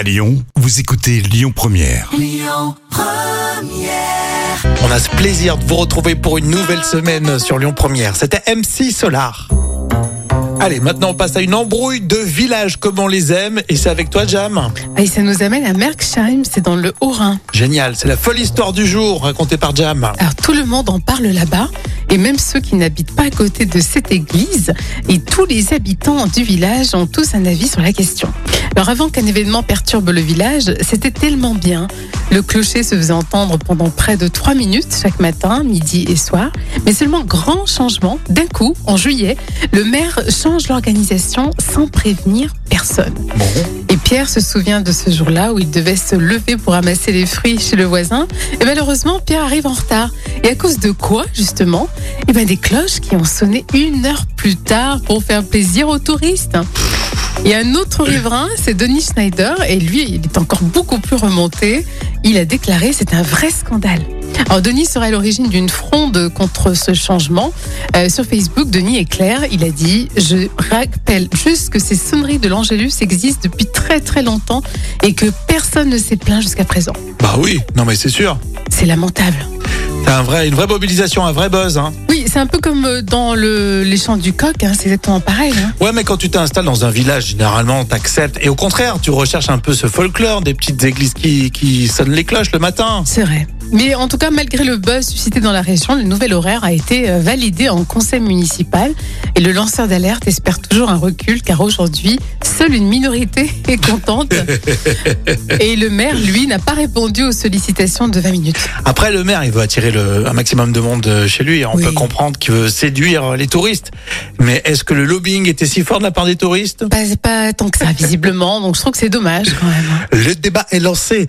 À Lyon, vous écoutez Lyon Première. On a ce plaisir de vous retrouver pour une nouvelle semaine sur Lyon Première. C'était MC Solar. Allez, maintenant on passe à une embrouille de village comme on les aime et c'est avec toi Jam. Ah, Et ça nous amène à Merksheim, c'est dans le Haut-Rhin. Génial, c'est la folle histoire du jour racontée par Jam. Alors tout le monde en parle là-bas, et même ceux qui n'habitent pas à côté de cette église, et tous les habitants du village ont tous un avis sur la question. Alors avant qu'un événement perturbe le village, c'était tellement bien. Le clocher se faisait entendre pendant près de trois minutes chaque matin, midi et soir. Mais seulement grand changement, d'un coup, en juillet, le maire change l'organisation sans prévenir personne. Bon, Et Pierre se souvient de ce jour-là où il devait se lever pour ramasser les fruits chez le voisin. Et malheureusement, Pierre arrive en retard. Et à cause de quoi, justement? Eh ben, des cloches qui ont sonné une heure plus tard pour faire plaisir aux touristes. Et un autre riverain, c'est Denis Schneider, et lui, il est encore beaucoup plus remonté. Il a déclaré c'est un vrai scandale. Alors Denis serait à l'origine d'une fronde contre ce changement. Euh, sur Facebook, Denis est clair, il a dit Je rappelle juste que ces sonneries de l'Angélus existent depuis très très longtemps et que personne ne s'est plaint jusqu'à présent. bah oui, non mais c'est sûr. C'est lamentable. C'est un vrai, une vraie mobilisation, un vrai buzz. Hein. Oui, c'est un peu comme euh, dans le, les chants du coq, hein, c'est exactement pareil. hein. Ouais, mais quand tu t'installes dans un village, généralement, t'acceptes. Et au contraire, tu recherches un peu ce folklore, des petites églises qui, qui sonnent les cloches le matin. C'est vrai. Mais en tout cas, malgré le buzz suscité dans la région, le nouvel horaire a été euh, validé en conseil municipal et le lanceur d'alerte espère toujours un recul car aujourd'hui, seule une minorité est contente. et le maire, lui, n'a pas répondu aux sollicitations de 20 minutes. Après, le maire, il veut attirer le, un maximum de monde euh, chez lui. On Oui. peut comprendre qu'il veut séduire les touristes. Mais est-ce que le lobbying était si fort de la part des touristes? Pas, pas tant que ça, visiblement, donc je trouve que c'est dommage quand même. Le débat est lancé.